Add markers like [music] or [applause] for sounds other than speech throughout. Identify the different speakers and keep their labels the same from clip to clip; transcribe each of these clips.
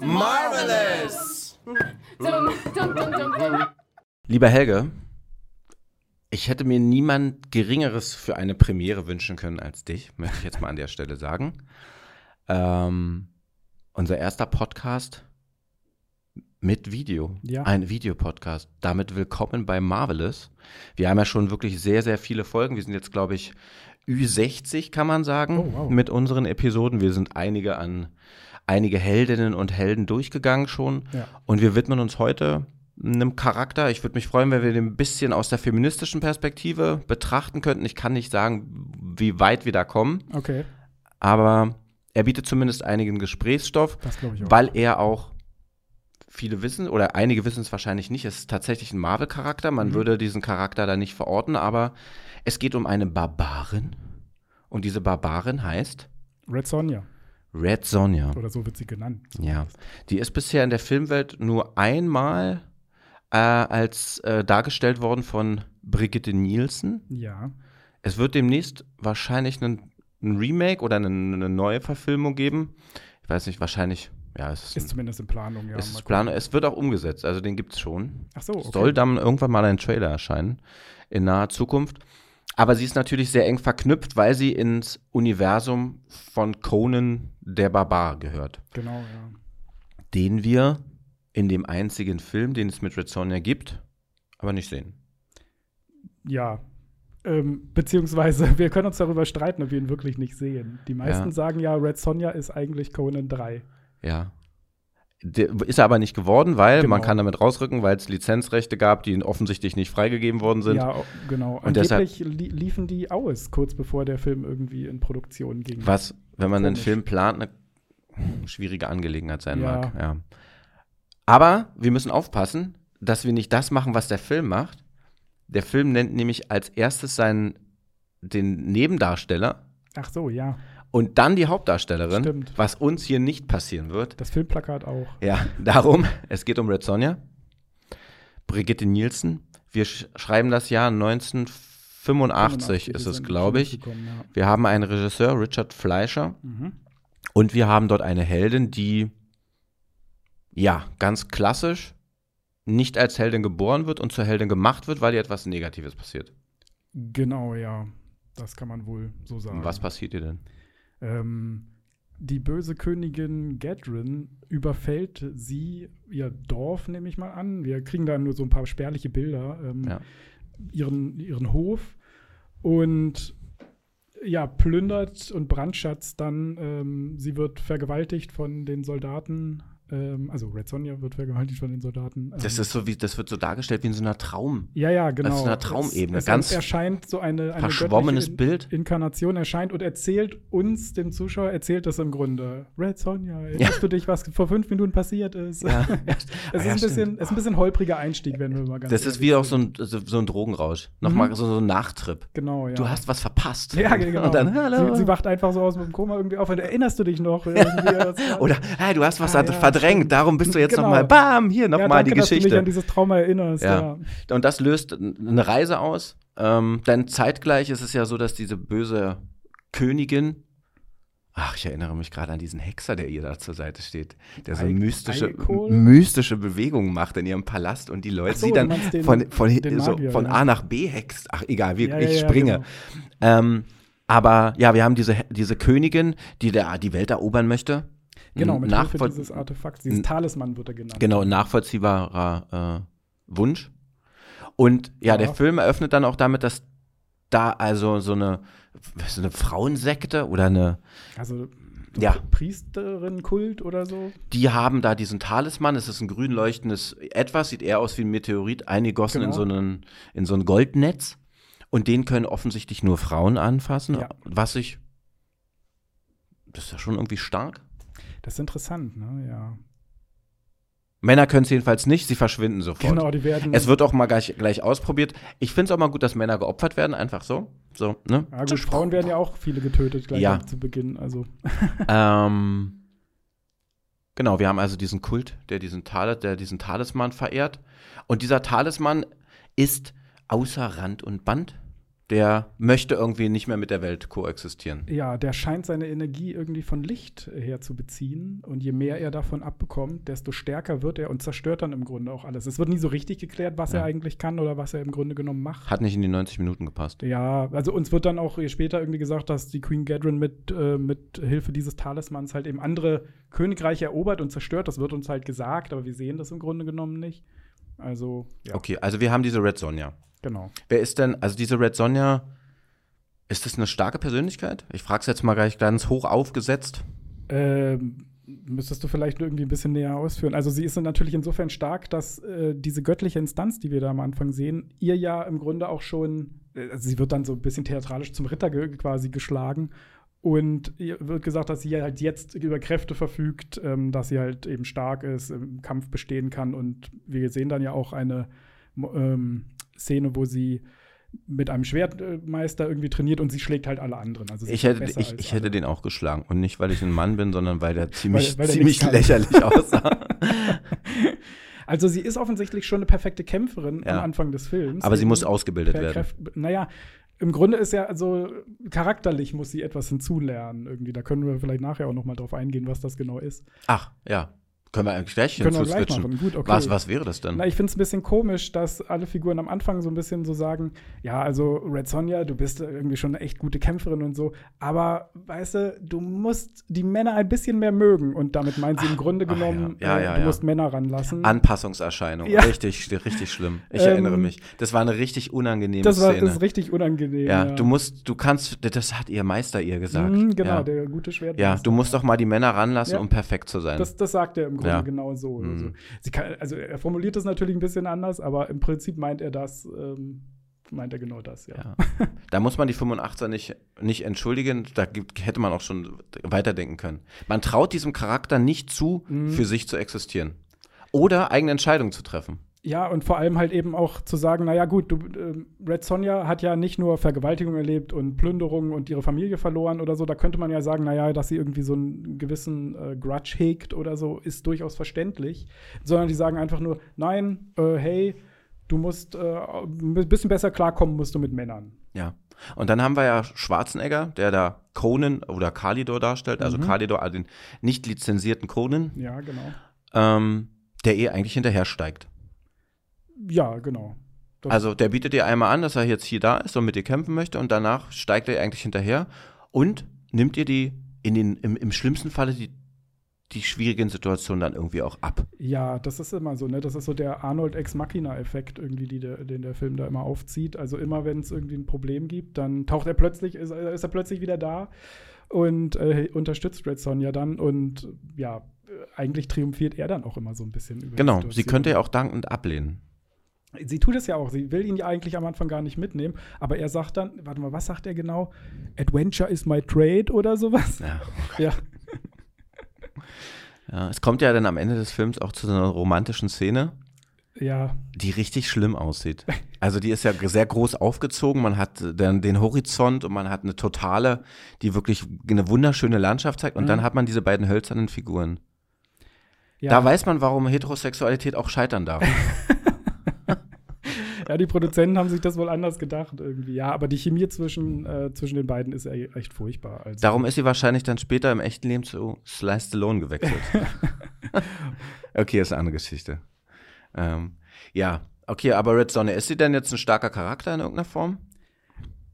Speaker 1: Marvelous!
Speaker 2: Lieber Helge, ich hätte mir niemand Geringeres für eine Premiere wünschen können als dich, möchte ich jetzt mal an der Stelle sagen. Ähm, unser erster Podcast mit Video.
Speaker 3: Ja.
Speaker 2: Ein Videopodcast. Damit willkommen bei Marvelous. Wir haben ja schon wirklich sehr, sehr viele Folgen. Wir sind jetzt, glaube ich, Ü60, kann man sagen,
Speaker 3: Oh, wow.
Speaker 2: mit unseren Episoden. Wir sind einige an einige Heldinnen und Helden durchgegangen schon.
Speaker 3: Ja.
Speaker 2: Und wir widmen uns heute einem Charakter. Ich würde mich freuen, wenn wir den ein bisschen aus der feministischen Perspektive betrachten könnten. Ich kann nicht sagen, wie weit wir da kommen,
Speaker 3: Okay,
Speaker 2: aber er bietet zumindest einigen Gesprächsstoff, weil er auch viele wissen oder einige wissen es wahrscheinlich nicht. Es ist tatsächlich ein Marvel-Charakter. Man
Speaker 3: Mhm.
Speaker 2: würde diesen Charakter da nicht verorten, aber es geht um eine Barbarin. Und diese Barbarin heißt
Speaker 3: Red Sonja,
Speaker 2: Red Sonja.
Speaker 3: oder so wird sie genannt.
Speaker 2: Ja, die ist bisher in der Filmwelt nur einmal äh, als äh, dargestellt worden von Brigitte Nielsen.
Speaker 3: Ja,
Speaker 2: Es wird demnächst wahrscheinlich ein, ein Remake oder eine, eine neue Verfilmung geben. Ich weiß nicht, wahrscheinlich, ja, es
Speaker 3: ist
Speaker 2: ist,
Speaker 3: zumindest in Planung, ja.
Speaker 2: es ist. Plan, es wird auch umgesetzt, also den gibt es schon.
Speaker 3: Ach so, okay.
Speaker 2: Soll dann irgendwann mal ein Trailer erscheinen in naher Zukunft. Aber sie ist natürlich sehr eng verknüpft, weil sie ins Universum von Conan der Barbar gehört
Speaker 3: Genau, ja.
Speaker 2: den wir in dem einzigen Film, den es mit Red Sonja gibt, aber nicht sehen.
Speaker 3: Ja. Ähm, beziehungsweise, [laughs] wir können uns darüber streiten, ob wir ihn wirklich nicht sehen. Die meisten
Speaker 2: Ja.
Speaker 3: sagen ja, Red Sonja ist eigentlich Conan 3.
Speaker 2: Ja. Ist er aber nicht geworden, weil
Speaker 3: Genau.
Speaker 2: man kann damit rausrücken, weil es Lizenzrechte gab, die offensichtlich nicht freigegeben worden sind.
Speaker 3: Ja, genau.
Speaker 2: Und deshalb-
Speaker 3: Angeblich li liefen die aus, kurz bevor der Film irgendwie in Produktion ging.
Speaker 2: Was, wenn man einen
Speaker 3: Komisch.
Speaker 2: Film plant, eine schwierige Angelegenheit sein
Speaker 3: Ja.
Speaker 2: mag. Ja. Aber wir müssen aufpassen, dass wir nicht das machen, was der Film macht. Der Film nennt nämlich als erstes seinen den Nebendarsteller
Speaker 3: Ach so, ja.
Speaker 2: Und dann die Hauptdarstellerin,
Speaker 3: Stimmt.
Speaker 2: was uns hier nicht passieren wird.
Speaker 3: Das Filmplakat auch.
Speaker 2: Ja, [laughs] darum, es geht um Red Sonja, Brigitte Nielsen. Wir sch schreiben das Jahr 1985 ist es, glaube ich.
Speaker 3: gekommen, ja.
Speaker 2: Wir haben einen Regisseur, Richard Fleischer,
Speaker 3: Mhm.
Speaker 2: und wir haben dort eine Heldin, die, ja, ganz klassisch nicht als Heldin geboren wird und zur Heldin gemacht wird, weil ihr etwas Negatives passiert.
Speaker 3: Genau, ja. Das kann man wohl so sagen.
Speaker 2: Und was passiert ihr denn?
Speaker 3: Ähm, die böse Königin Gadrin überfällt sie, ihr Dorf, nehme ich mal an. Wir kriegen da nur so ein paar spärliche Bilder. Ähm,
Speaker 2: Ja.
Speaker 3: ihren, ihren Hof und ja, plündert und brandschatzt dann. Ähm, sie wird vergewaltigt von den Soldaten. Ähm, also Red Sonja wird vergewaltigt von den Soldaten. Ähm,
Speaker 2: Das ist so wie, das wird so dargestellt wie in so einer Traum.
Speaker 3: ja, ja, genau.
Speaker 2: auf so einer Traumebene,
Speaker 3: Es, es
Speaker 2: ganz
Speaker 3: erscheint so eine, eine
Speaker 2: verschwommenes
Speaker 3: göttliche
Speaker 2: Bild.
Speaker 3: Inkarnation erscheint und erzählt uns, dem Zuschauer, erzählt das im Grunde. Red Sonja, erinnerst du dich, was vor fünf Minuten passiert ist?
Speaker 2: Ja. [laughs]
Speaker 3: es,
Speaker 2: Ja,
Speaker 3: ist ein bisschen, es ist ein bisschen holpriger Einstieg, wenn wir mal ganz
Speaker 2: Das ist wie auch so ein, so, so ein Drogenrausch. Nochmal
Speaker 3: Mhm.
Speaker 2: so, so ein Nachtrip.
Speaker 3: Genau, ja.
Speaker 2: Du hast was verpasst.
Speaker 3: Ja, genau.
Speaker 2: Und dann, hallo.
Speaker 3: Sie, sie wacht einfach so aus dem Koma irgendwie auf und erinnerst du dich noch? [laughs]
Speaker 2: Oder, hey, du hast was
Speaker 3: Ah, ja,
Speaker 2: verdrängt, darum bist du jetzt
Speaker 3: Genau.
Speaker 2: nochmal, bam, hier
Speaker 3: ja,
Speaker 2: nochmal
Speaker 3: danke,
Speaker 2: die
Speaker 3: dass du mich
Speaker 2: Geschichte.
Speaker 3: an dieses Trauma erinnerst.
Speaker 2: Ja.
Speaker 3: Ja.
Speaker 2: Und das löst eine Reise aus. Ähm, denn zeitgleich ist es ja so, dass diese böse Königin, ach, ich erinnere mich gerade an diesen Hexer, der ihr da zur Seite steht, der so mystische, mystische Bewegungen macht in ihrem Palast und die Leute,
Speaker 3: so,
Speaker 2: sie dann
Speaker 3: den-
Speaker 2: von, von, so,
Speaker 3: Magier,
Speaker 2: von
Speaker 3: ja.
Speaker 2: A nach B hext. Ach, egal, wir,
Speaker 3: Ja,
Speaker 2: ich
Speaker 3: ja, ja,
Speaker 2: springe.
Speaker 3: genau.
Speaker 2: Ähm, aber ja, wir haben diese, diese Königin, die der, die Welt erobern möchte.
Speaker 3: Genau, mit
Speaker 2: Nachvoll-
Speaker 3: dieses Artefakts, dieses Talisman wird er genannt.
Speaker 2: Genau, nachvollziehbarer äh, Wunsch. Und ja,
Speaker 3: Ja.
Speaker 2: der Film eröffnet dann auch damit, dass da also so eine, so eine Frauensekte oder eine,
Speaker 3: Also so
Speaker 2: Ja.
Speaker 3: Priesterin-Kult oder so.
Speaker 2: die haben da diesen Talisman, es ist ein grün leuchtendes Etwas, sieht eher aus wie ein Meteorit, eingegossen in,
Speaker 3: Genau.
Speaker 2: so einen, in so ein Goldnetz. Und den können offensichtlich nur Frauen anfassen,
Speaker 3: Ja.
Speaker 2: was ich, das ist ja schon irgendwie stark.
Speaker 3: Das ist interessant, ne? Ja.
Speaker 2: Männer können es jedenfalls nicht, sie verschwinden sofort.
Speaker 3: Genau, die werden.
Speaker 2: Es wird auch mal gleich, gleich ausprobiert. Ich finde es auch mal gut, dass Männer geopfert werden, einfach so. So, ne?
Speaker 3: ja, gut, Frauen werden ja auch viele getötet gleich
Speaker 2: Ja.
Speaker 3: zu Beginn. Also, [laughs]
Speaker 2: Ähm, Genau, wir haben also diesen Kult, der diesen, Tal der diesen Talisman verehrt. Und dieser Talisman ist außer Rand und Band. Der möchte irgendwie nicht mehr mit der Welt koexistieren.
Speaker 3: Ja, der scheint seine Energie irgendwie von Licht her zu beziehen. Und je mehr er davon abbekommt, desto stärker wird er und zerstört dann im Grunde auch alles. Es wird nie so richtig geklärt, was
Speaker 2: Ja.
Speaker 3: er eigentlich kann oder was er im Grunde genommen macht.
Speaker 2: Hat nicht in die 90 Minuten gepasst.
Speaker 3: Ja, also uns wird dann auch später irgendwie gesagt, dass die Queen Gadrin mit, äh, mit Hilfe dieses Talismans halt eben andere Königreiche erobert und zerstört. Das wird uns halt gesagt, aber wir sehen das im Grunde genommen nicht. Also, ja,
Speaker 2: Okay, also wir haben diese Red Sonja.
Speaker 3: genau.
Speaker 2: Wer ist denn, also diese Red Sonja, ist das eine starke Persönlichkeit? Ich frage es jetzt mal gleich ganz hoch aufgesetzt.
Speaker 3: Ähm, müsstest du vielleicht irgendwie ein bisschen näher ausführen. Also sie ist natürlich insofern stark, dass äh, diese göttliche Instanz, die wir da am Anfang sehen, ihr ja im Grunde auch schon, äh, also sie wird dann so ein bisschen theatralisch zum Ritter ge quasi geschlagen. Und wird gesagt, dass sie halt jetzt über Kräfte verfügt, ähm, dass sie halt eben stark ist, im Kampf bestehen kann. Und wir sehen dann ja auch eine ähm, Szene, wo sie mit einem Schwertmeister irgendwie trainiert und sie schlägt halt alle anderen. Also sie
Speaker 2: Ich hätte, ich, ich hätte den auch geschlagen. Und nicht, weil ich ein Mann bin, sondern weil der ziemlich,
Speaker 3: weil der
Speaker 2: ziemlich lächerlich [laughs] aussah.
Speaker 3: Also sie ist offensichtlich schon eine perfekte Kämpferin
Speaker 2: Ja.
Speaker 3: am Anfang des Films.
Speaker 2: Aber sie muss ausgebildet werden.
Speaker 3: Kräft- Naja, im Grunde ist ja, also charakterlich muss sie etwas hinzulernen irgendwie. Da können wir vielleicht nachher auch noch mal drauf eingehen, was das genau ist.
Speaker 2: Ach, ja. Können wir eigentlich gleich hinzuswitchen?
Speaker 3: machen. Gut, okay.
Speaker 2: Was, was wäre das denn?
Speaker 3: Na, ich finde es ein bisschen komisch, dass alle Figuren am Anfang so ein bisschen so sagen, ja, also Red Sonja, du bist irgendwie schon eine echt gute Kämpferin und so, aber weißt du, du musst die Männer ein bisschen mehr mögen und damit meint sie im Grunde
Speaker 2: ach ja.
Speaker 3: genommen,
Speaker 2: Ja,
Speaker 3: äh,
Speaker 2: ja,
Speaker 3: du
Speaker 2: ja.
Speaker 3: musst Männer ranlassen.
Speaker 2: Anpassungserscheinung.
Speaker 3: Ja.
Speaker 2: Richtig, richtig schlimm. Ich
Speaker 3: Ähm,
Speaker 2: erinnere mich. Das war eine richtig unangenehme
Speaker 3: das war
Speaker 2: Szene.
Speaker 3: das ist richtig unangenehm.
Speaker 2: ja, du musst, du kannst, das hat ihr Meister ihr gesagt.
Speaker 3: Mhm, genau,
Speaker 2: ja.
Speaker 3: der gute Schwert.
Speaker 2: ja, du musst doch mal die Männer ranlassen,
Speaker 3: Ja.
Speaker 2: um perfekt zu sein.
Speaker 3: Das, das sagt er im Grunde
Speaker 2: Ja.
Speaker 3: genau so.
Speaker 2: Mhm.
Speaker 3: Also, sie kann, also er formuliert das natürlich ein bisschen anders, aber im Prinzip meint er das, ähm, meint er genau das, ja.
Speaker 2: Ja. [laughs] Da muss man die 85er nicht, nicht entschuldigen. Da gibt, hätte man auch schon weiterdenken können. Man traut diesem Charakter nicht zu,
Speaker 3: Mhm.
Speaker 2: für sich zu existieren. Oder eigene Entscheidungen zu treffen.
Speaker 3: Ja, und vor allem halt eben auch zu sagen, naja gut, du, ähm, Red Sonja hat ja nicht nur Vergewaltigung erlebt und Plünderungen und ihre Familie verloren oder so. Da könnte man ja sagen, naja, dass sie irgendwie so einen gewissen äh, Grudge hegt oder so, ist durchaus verständlich. Sondern die sagen einfach nur, nein, äh, hey, du musst äh, ein bisschen besser klarkommen, musst du mit Männern.
Speaker 2: Ja. Und dann haben wir ja Schwarzenegger, der da Conan oder Kalidor darstellt, also
Speaker 3: Mhm.
Speaker 2: Kalidor, also den nicht lizenzierten Conan,
Speaker 3: Ja, genau.
Speaker 2: ähm, der ihr eigentlich hinterher steigt.
Speaker 3: Ja, genau. Das-
Speaker 2: Also der bietet dir einmal an, dass er jetzt hier da ist und mit dir kämpfen möchte und danach steigt er eigentlich hinterher und nimmt ihr die in den, im, im schlimmsten Falle die, die schwierigen Situationen dann irgendwie auch ab.
Speaker 3: Ja, das ist immer so, ne? Das ist so der Arnold Ex Machina-Effekt irgendwie, die der, den der Film da immer aufzieht. Also immer, wenn es irgendwie ein Problem gibt, dann taucht er plötzlich, ist, ist er plötzlich wieder da und äh, unterstützt Red Sonja dann und ja, äh, eigentlich triumphiert er dann auch immer so ein bisschen über die
Speaker 2: Genau, sie könnte ja auch dankend ablehnen.
Speaker 3: Sie tut es ja auch. Sie will ihn ja eigentlich am Anfang gar nicht mitnehmen. Aber er sagt dann, warte mal, was sagt er genau? Adventure is my trade oder sowas?
Speaker 2: Ja.
Speaker 3: Ja. [laughs]
Speaker 2: ja. Es kommt ja dann am Ende des Films auch zu so einer romantischen Szene,
Speaker 3: Ja,
Speaker 2: die richtig schlimm aussieht. Also die ist ja sehr groß aufgezogen, man hat dann den Horizont und man hat eine totale, die wirklich eine wunderschöne Landschaft zeigt und
Speaker 3: Mhm.
Speaker 2: dann hat man diese beiden hölzernen Figuren.
Speaker 3: ja.
Speaker 2: Da weiß man, warum Heterosexualität auch scheitern darf. [laughs]
Speaker 3: Ja, die Produzenten haben sich das wohl anders gedacht irgendwie. Ja, aber die Chemie zwischen, äh, zwischen den beiden ist e- echt furchtbar. Also,
Speaker 2: Darum ist sie wahrscheinlich dann später im echten Leben zu Sly Stallone gewechselt. [laughs] okay, ist eine andere Geschichte. Ähm, ja, okay, aber Red Sonne, ist sie denn jetzt ein starker Charakter in irgendeiner Form?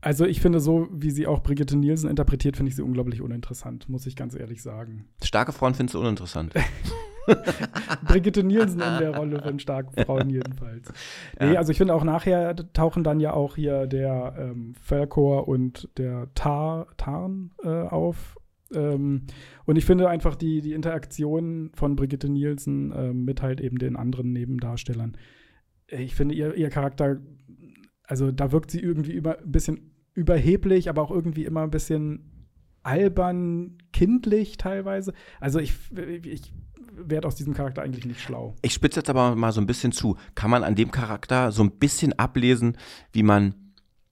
Speaker 3: also ich finde, so wie sie auch Brigitte Nielsen interpretiert, finde ich sie unglaublich uninteressant, muss ich ganz ehrlich sagen.
Speaker 2: Starke Frauen findest du uninteressant. [laughs] [laughs]
Speaker 3: Brigitte Nielsen in der Rolle von starken Frauen jedenfalls. [laughs] Nee,
Speaker 2: Ja.
Speaker 3: also ich finde auch nachher tauchen dann ja auch hier der ähm, Falkor und der Tar, Tarn äh, auf. Ähm, und ich finde einfach die, die Interaktion von Brigitte Nielsen ähm, mit halt eben den anderen Nebendarstellern. Ich finde ihr, ihr Charakter, also da wirkt sie irgendwie über, ein bisschen überheblich, aber auch irgendwie immer ein bisschen albern, kindlich teilweise. Also ich, ich werde aus diesem Charakter eigentlich nicht schlau.
Speaker 2: Ich spitze jetzt aber mal so ein bisschen zu. Kann man an dem Charakter so ein bisschen ablesen, wie man,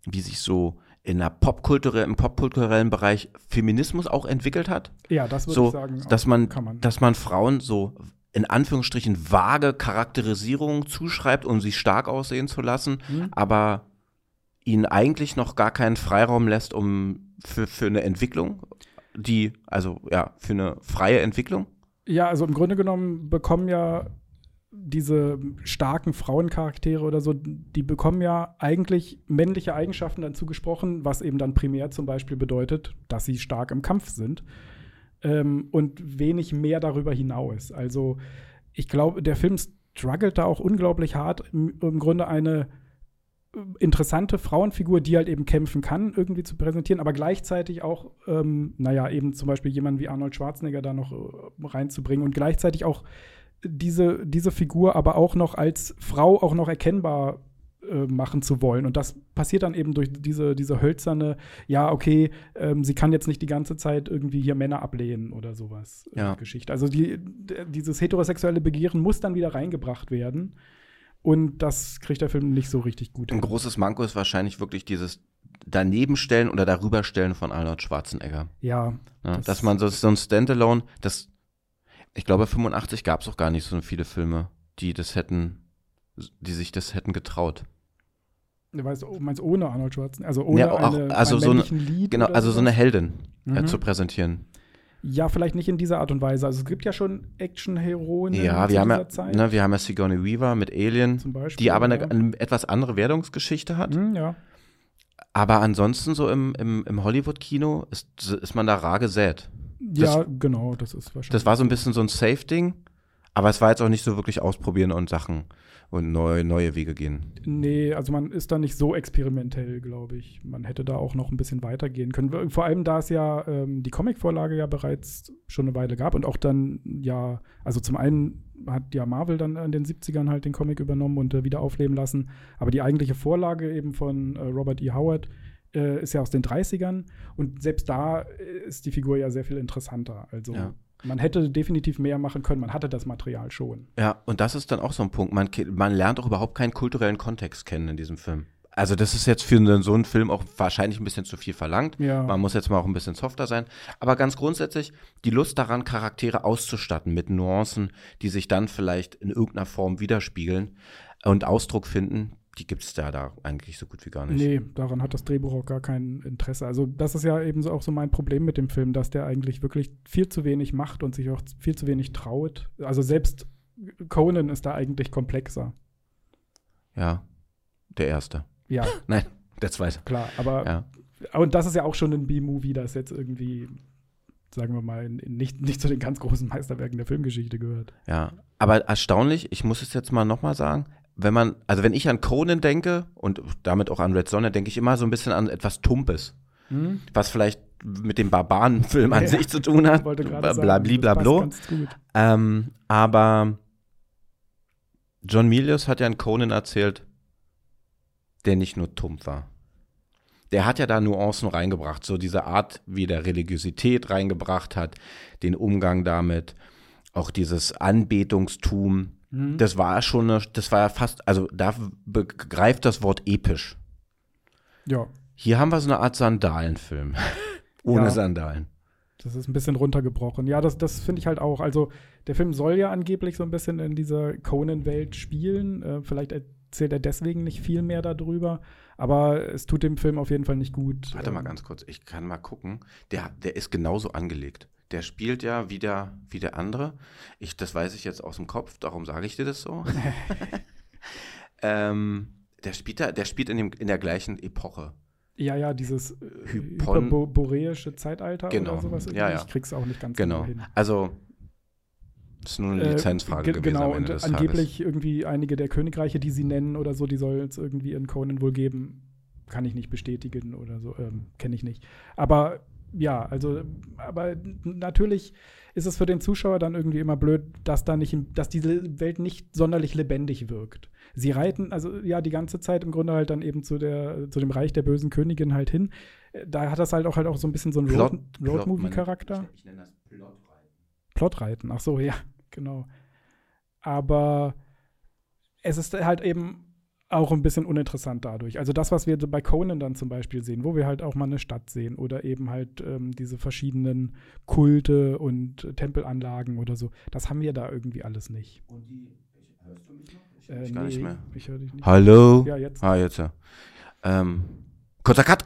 Speaker 2: wie sich so in der Popkulturell, im popkulturellen Bereich Feminismus auch entwickelt hat.
Speaker 3: Ja, das würde
Speaker 2: So,
Speaker 3: ich sagen.
Speaker 2: dass man,
Speaker 3: man.
Speaker 2: dass man Frauen so in Anführungsstrichen vage Charakterisierungen zuschreibt, um sie stark aussehen zu lassen,
Speaker 3: Hm?
Speaker 2: aber ihnen eigentlich noch gar keinen Freiraum lässt, um für, für eine Entwicklung, die, also ja, für eine freie Entwicklung.
Speaker 3: Ja, also im Grunde genommen bekommen ja diese starken Frauencharaktere oder so, die bekommen ja eigentlich männliche Eigenschaften dann zugesprochen, was eben dann primär zum Beispiel bedeutet, dass sie stark im Kampf sind ähm, und wenig mehr darüber hinaus. Also ich glaube, der Film struggelt da auch unglaublich hart, im, im Grunde eine interessante Frauenfigur, die halt eben kämpfen kann, irgendwie zu präsentieren, aber gleichzeitig auch, ähm, naja, eben zum Beispiel jemanden wie Arnold Schwarzenegger da noch äh, reinzubringen und gleichzeitig auch diese, diese Figur aber auch noch als Frau auch noch erkennbar äh, machen zu wollen. Und das passiert dann eben durch diese, diese hölzerne, ja, okay, ähm, sie kann jetzt nicht die ganze Zeit irgendwie hier Männer ablehnen oder sowas äh,
Speaker 2: Ja.
Speaker 3: Geschichte. Also die, dieses heterosexuelle Begehren muss dann wieder reingebracht werden. Und das kriegt der Film nicht so richtig gut
Speaker 2: Ein
Speaker 3: hin.
Speaker 2: großes Manko ist wahrscheinlich wirklich dieses Danebenstellen oder darüberstellen von Arnold Schwarzenegger.
Speaker 3: Ja,
Speaker 2: Ja,
Speaker 3: Das-
Speaker 2: dass man so, so ein Standalone, das, ich glaube, 85 gab es auch gar nicht so viele Filme, die das hätten, die sich das hätten getraut.
Speaker 3: du weißt, meinst ohne Arnold Schwarzenegger, also ohne
Speaker 2: Ja, auch-
Speaker 3: eine,
Speaker 2: also so eine-
Speaker 3: Lied
Speaker 2: Genau, also so eine Heldin äh,
Speaker 3: Mhm.
Speaker 2: zu präsentieren.
Speaker 3: Ja, vielleicht nicht in dieser Art und Weise. Also es gibt ja schon Action-Heroen
Speaker 2: Ja, wir haben ja,
Speaker 3: dieser Zeit.
Speaker 2: ne, wir haben ja Sigourney Weaver mit Alien,
Speaker 3: Beispiel.
Speaker 2: die aber eine,
Speaker 3: ja.
Speaker 2: eine etwas andere Wertungsgeschichte hat.
Speaker 3: Hm, ja.
Speaker 2: Aber ansonsten so im, im, im Hollywood-Kino ist, ist man da rar gesät.
Speaker 3: ja, genau, das ist wahrscheinlich.
Speaker 2: Das war so ein bisschen so ein Safe-Ding, aber es war jetzt auch nicht so wirklich ausprobieren und Sachen und neue, neue Wege gehen.
Speaker 3: Nee, also man ist da nicht so experimentell, glaube ich. Man hätte da auch noch ein bisschen weitergehen können. Vor allem, da es ja ähm, die Comicvorlage ja bereits schon eine Weile gab und auch dann, ja, also zum einen hat ja Marvel dann in den 70ern halt den Comic übernommen und äh, wieder aufleben lassen. Aber die eigentliche Vorlage eben von äh, Robert E. Howard äh, ist ja aus den 30ern. Und selbst da äh, ist die Figur ja sehr viel interessanter. Also
Speaker 2: Ja.
Speaker 3: Man hätte definitiv mehr machen können. Man hatte das Material schon.
Speaker 2: Ja, und das ist dann auch so ein Punkt. Man, man lernt auch überhaupt keinen kulturellen Kontext kennen in diesem Film. Also das ist jetzt für so einen Film auch wahrscheinlich ein bisschen zu viel verlangt.
Speaker 3: Ja.
Speaker 2: Man muss jetzt mal auch ein bisschen softer sein. Aber ganz grundsätzlich die Lust daran, Charaktere auszustatten mit Nuancen, die sich dann vielleicht in irgendeiner Form widerspiegeln und Ausdruck finden, die gibt es da, da eigentlich so gut wie gar nicht.
Speaker 3: Nee, daran hat das Drehbuch auch gar kein Interesse. Also, das ist ja eben so auch so mein Problem mit dem Film, dass der eigentlich wirklich viel zu wenig macht und sich auch viel zu wenig traut. Also, selbst Conan ist da eigentlich komplexer.
Speaker 2: Ja, der erste.
Speaker 3: Ja, [laughs]
Speaker 2: Nein, der zweite.
Speaker 3: klar. Aber,
Speaker 2: Ja.
Speaker 3: und das ist ja auch schon ein B-Movie, das jetzt irgendwie, sagen wir mal, nicht, nicht zu den ganz großen Meisterwerken der Filmgeschichte gehört.
Speaker 2: Ja, aber erstaunlich, ich muss es jetzt mal nochmal sagen, wenn man, also wenn ich an Conan denke und damit auch an Red Sonne, denke ich immer so ein bisschen an etwas Tumpes, was vielleicht mit dem Barbarenfilm an [laughs]
Speaker 3: Ja,
Speaker 2: sich zu tun hat. Blablabla. Ähm, aber John Milius hat ja in Conan erzählt, der nicht nur tump war. Der hat ja da Nuancen reingebracht, so diese Art, wie der Religiosität reingebracht hat, den Umgang damit, auch dieses Anbetungstum.
Speaker 3: Mhm.
Speaker 2: Das war schon, eine, das war ja fast, also da begreift das Wort episch.
Speaker 3: Ja,
Speaker 2: Hier haben wir so eine Art Sandalenfilm. [laughs] Ohne
Speaker 3: Ja.
Speaker 2: Sandalen.
Speaker 3: Das ist ein bisschen runtergebrochen. Ja, das, das finde ich halt auch. Also, der Film soll ja angeblich so ein bisschen in dieser Conan-Welt spielen. Äh, vielleicht erzählt er deswegen nicht viel mehr darüber. Aber es tut dem Film auf jeden Fall nicht gut.
Speaker 2: Warte mal
Speaker 3: Ähm,
Speaker 2: ganz kurz, ich kann mal gucken. Der, der ist genauso angelegt. Der spielt ja wie der, wie der andere. Ich, das weiß ich jetzt aus dem Kopf, darum sage ich dir das so. [laughs] ähm, der spielt, da, der spielt in, dem, in der gleichen Epoche.
Speaker 3: Ja, ja, dieses äh,
Speaker 2: Hypon-
Speaker 3: hyperboreische Zeitalter
Speaker 2: Genau.
Speaker 3: oder sowas.
Speaker 2: Ja, ja.
Speaker 3: Ich krieg's auch nicht ganz
Speaker 2: Genau.
Speaker 3: hin.
Speaker 2: Also, das ist nur eine
Speaker 3: Äh,
Speaker 2: Lizenzfrage
Speaker 3: ge-
Speaker 2: gewesen
Speaker 3: Genau, und angeblich irgendwie einige der Königreiche, die sie nennen oder so, die soll es irgendwie in Conan wohl geben. Kann ich nicht bestätigen oder so, ähm, kenne ich nicht. Aber ja, also, aber natürlich ist es für den Zuschauer dann irgendwie immer blöd, dass da nicht, dass diese Welt nicht sonderlich lebendig wirkt. Sie reiten, also ja, die ganze Zeit im Grunde halt dann eben zu der, zu dem Reich der bösen Königin halt hin. Da hat das halt auch halt auch so ein bisschen so einen
Speaker 2: Plot-
Speaker 3: Road- Roadmovie-Charakter.
Speaker 2: Ich, ich nenne das Plotreiten.
Speaker 3: Plotreiten, ach so, ja, genau. Aber es ist halt eben auch ein bisschen uninteressant dadurch. Also das, was wir bei Conan dann zum Beispiel sehen, wo wir halt auch mal eine Stadt sehen oder eben halt ähm, diese verschiedenen Kulte und Tempelanlagen oder so, das haben wir da irgendwie alles nicht.
Speaker 2: Und die, hörst du mich noch? Ich
Speaker 3: Äh,
Speaker 2: dich gar nicht mehr.
Speaker 3: Ich höre dich nicht.
Speaker 2: Hallo?
Speaker 3: Ja, jetzt.
Speaker 2: Ah, jetzt ja. Ähm, kurzer Cut.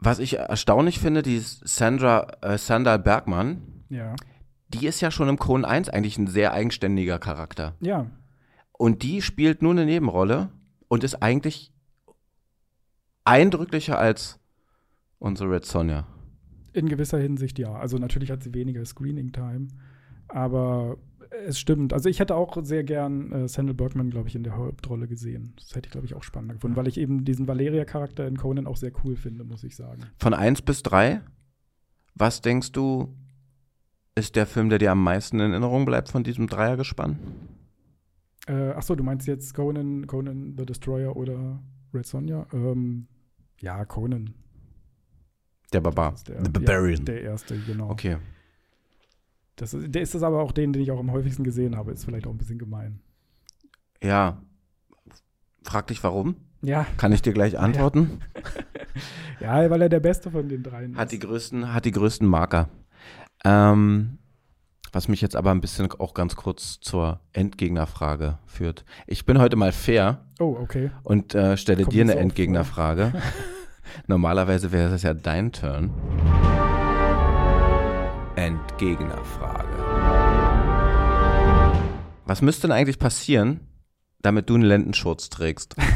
Speaker 2: Was ich erstaunlich finde, die Sandra, äh, Sandal Bergmann,
Speaker 3: Ja.
Speaker 2: die ist ja schon im Conan 1 eigentlich ein sehr eigenständiger Charakter.
Speaker 3: Ja.
Speaker 2: Und die spielt nur eine Nebenrolle und ist eigentlich eindrücklicher als unsere Red Sonja.
Speaker 3: In gewisser Hinsicht ja. Also natürlich hat sie weniger Screening-Time, aber es stimmt. Also ich hätte auch sehr gern äh, Sandal Bergman, glaube ich, in der Hauptrolle gesehen. Das hätte ich, glaube ich, auch spannender gefunden, weil ich eben diesen Valeria-Charakter in Conan auch sehr cool finde, muss ich sagen.
Speaker 2: Von 1 bis 3, was denkst du, ist der Film, der dir am meisten in Erinnerung bleibt von diesem Dreiergespann?
Speaker 3: Äh, achso, du meinst jetzt Conan, Conan the Destroyer oder Red Sonja? Ähm, ja, Conan.
Speaker 2: Der Barbar.
Speaker 3: der,
Speaker 2: The Barbarian.
Speaker 3: Ja, der erste, genau.
Speaker 2: okay.
Speaker 3: Das ist, der ist es aber auch den, den ich auch am häufigsten gesehen habe. Ist vielleicht auch ein bisschen gemein.
Speaker 2: Ja. Frag dich warum?
Speaker 3: Ja,
Speaker 2: Kann ich dir gleich antworten? [laughs]
Speaker 3: ja, weil er der Beste von den dreien
Speaker 2: Hat die
Speaker 3: ist.
Speaker 2: größten, hat die größten Marker. Ähm, was mich jetzt aber ein bisschen auch ganz kurz zur Endgegnerfrage führt. Ich bin heute mal fair
Speaker 3: Oh, okay.
Speaker 2: und äh, stelle
Speaker 3: Kommt
Speaker 2: dir eine Endgegnerfrage. [laughs] Normalerweise wäre das ja dein Turn. Endgegnerfrage. Was müsste denn eigentlich passieren, damit du einen Lendenschurz trägst? [laughs]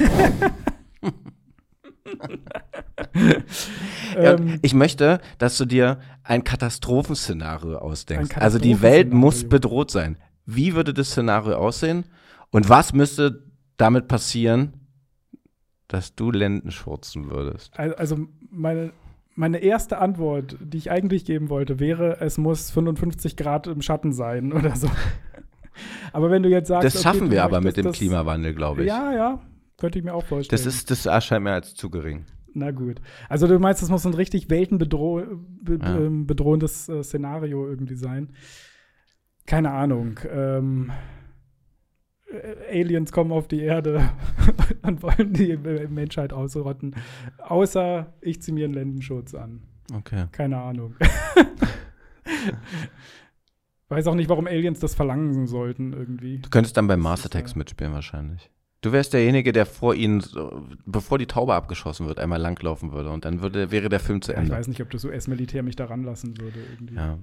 Speaker 2: Ja,
Speaker 3: Ähm,
Speaker 2: ich möchte, dass du dir ein Katastrophenszenario ausdenkst.
Speaker 3: Ein
Speaker 2: also die Welt muss bedroht sein. Wie würde das Szenario aussehen? Und was müsste damit passieren, dass du Lendenschurzen würdest?
Speaker 3: al- also meine, meine erste Antwort, die ich eigentlich geben wollte, wäre, es muss 55 Grad im Schatten sein [laughs] oder so. Aber wenn du jetzt sagst,
Speaker 2: Das
Speaker 3: okay,
Speaker 2: schaffen
Speaker 3: du
Speaker 2: wir aber mit dem Klimawandel, glaube ich.
Speaker 3: Ja, ja, könnte ich mir auch vorstellen.
Speaker 2: Das ist, das erscheint mir als zu gering.
Speaker 3: Na gut. Also du meinst, es muss ein richtig weltenbedroh be
Speaker 2: Ja.
Speaker 3: ähm, äh, Szenario irgendwie sein. Keine Ahnung. Ähm, äh, Aliens kommen auf die Erde [laughs] und wollen die Menschheit ausrotten. Außer ich ziehe mir einen Lendenschutz an.
Speaker 2: Okay.
Speaker 3: Keine Ahnung. [laughs] Weiß auch nicht, warum Aliens das verlangen sollten irgendwie.
Speaker 2: Du könntest dann
Speaker 3: Das
Speaker 2: Mars Attacks
Speaker 3: äh,
Speaker 2: mitspielen wahrscheinlich. Du wärst derjenige, der vor ihnen, bevor die Taube abgeschossen wird, einmal langlaufen würde und dann würde, wäre der Film zu
Speaker 3: Ja, ich
Speaker 2: Ende.
Speaker 3: weiß nicht, ob das US-Militär mich da ranlassen würde irgendwie.
Speaker 2: Ja.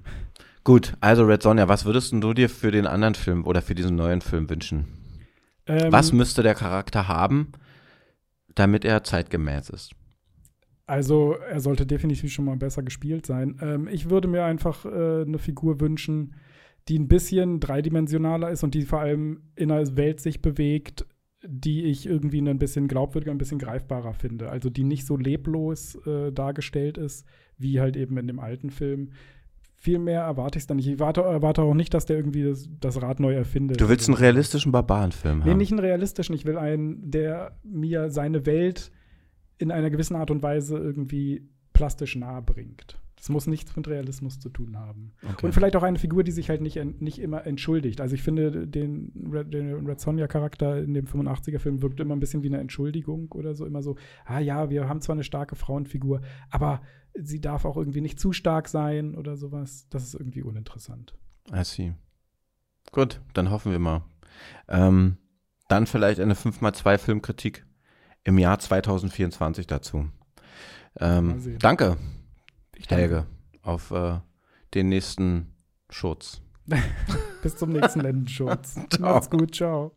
Speaker 2: Gut, also Red Sonja, was würdest du dir für den anderen Film oder für diesen neuen Film wünschen?
Speaker 3: Ähm,
Speaker 2: Was müsste der Charakter haben, damit er zeitgemäß ist?
Speaker 3: Also er sollte definitiv schon mal besser gespielt sein. Ähm, ich würde mir einfach äh, eine Figur wünschen, die ein bisschen dreidimensionaler ist und die vor allem in einer Welt sich bewegt, die ich irgendwie ein bisschen glaubwürdiger, ein bisschen greifbarer finde. Also die nicht so leblos äh, dargestellt ist, wie halt eben in dem alten Film. Viel mehr erwarte ich es dann nicht. Ich warte, erwarte auch nicht, dass der irgendwie das, das Rad neu erfindet.
Speaker 2: Du willst einen
Speaker 3: Also-
Speaker 2: realistischen Barbarenfilm
Speaker 3: Nee,
Speaker 2: haben.
Speaker 3: nicht einen realistischen. Ich will einen, der mir seine Welt in einer gewissen Art und Weise irgendwie plastisch nahe bringt. Das muss nichts mit Realismus zu tun haben.
Speaker 2: Okay.
Speaker 3: Und vielleicht auch eine Figur, die sich halt nicht, nicht immer entschuldigt. Also ich finde, den Red, den Red Sonja-Charakter in dem 85er-Film wirkt immer ein bisschen wie eine Entschuldigung oder so. Immer so, ah ja, wir haben zwar eine starke Frauenfigur, aber sie darf auch irgendwie nicht zu stark sein oder sowas. Das ist irgendwie uninteressant.
Speaker 2: I see. Gut, dann hoffen wir mal. Ähm, dann vielleicht eine 5x2 Filmkritik im Jahr 2024 dazu. Ähm,
Speaker 3: danke.
Speaker 2: Helge, auf äh, den nächsten Schutz. [laughs]
Speaker 3: Bis zum nächsten Lendenschutz. [laughs]
Speaker 2: Ciao.
Speaker 3: Macht's gut, ciao.